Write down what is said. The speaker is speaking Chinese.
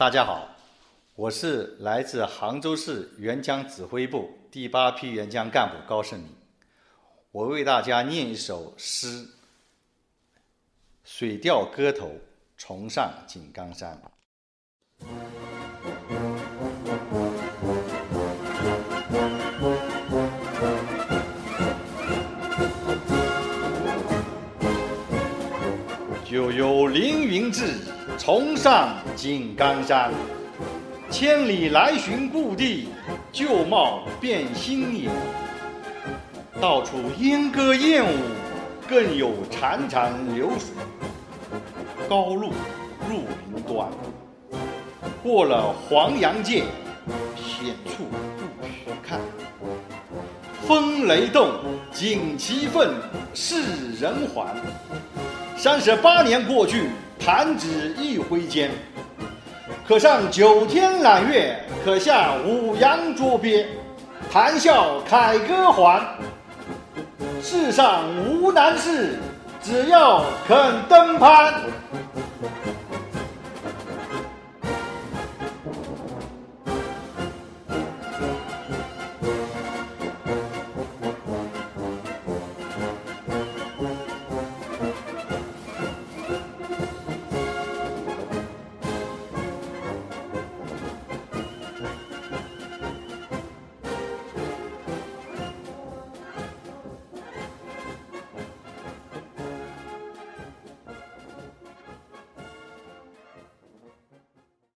大家好，我是来自杭州市援疆指挥部第八批援疆干部高胜明。我为大家念一首诗《水调歌头·重上井冈山》。就有凌云志，重上井冈山。千里来寻故地，旧貌变新颜。到处莺歌燕舞，更有潺潺流水。高路入云端，过了黄洋涧，险处不须看。风雷动，旌旗奋，世人还。三十八年过去，弹指一挥间。可上九天揽月，可下五洋捉鳖。谈笑凯歌还。世上无难事，只要肯登攀。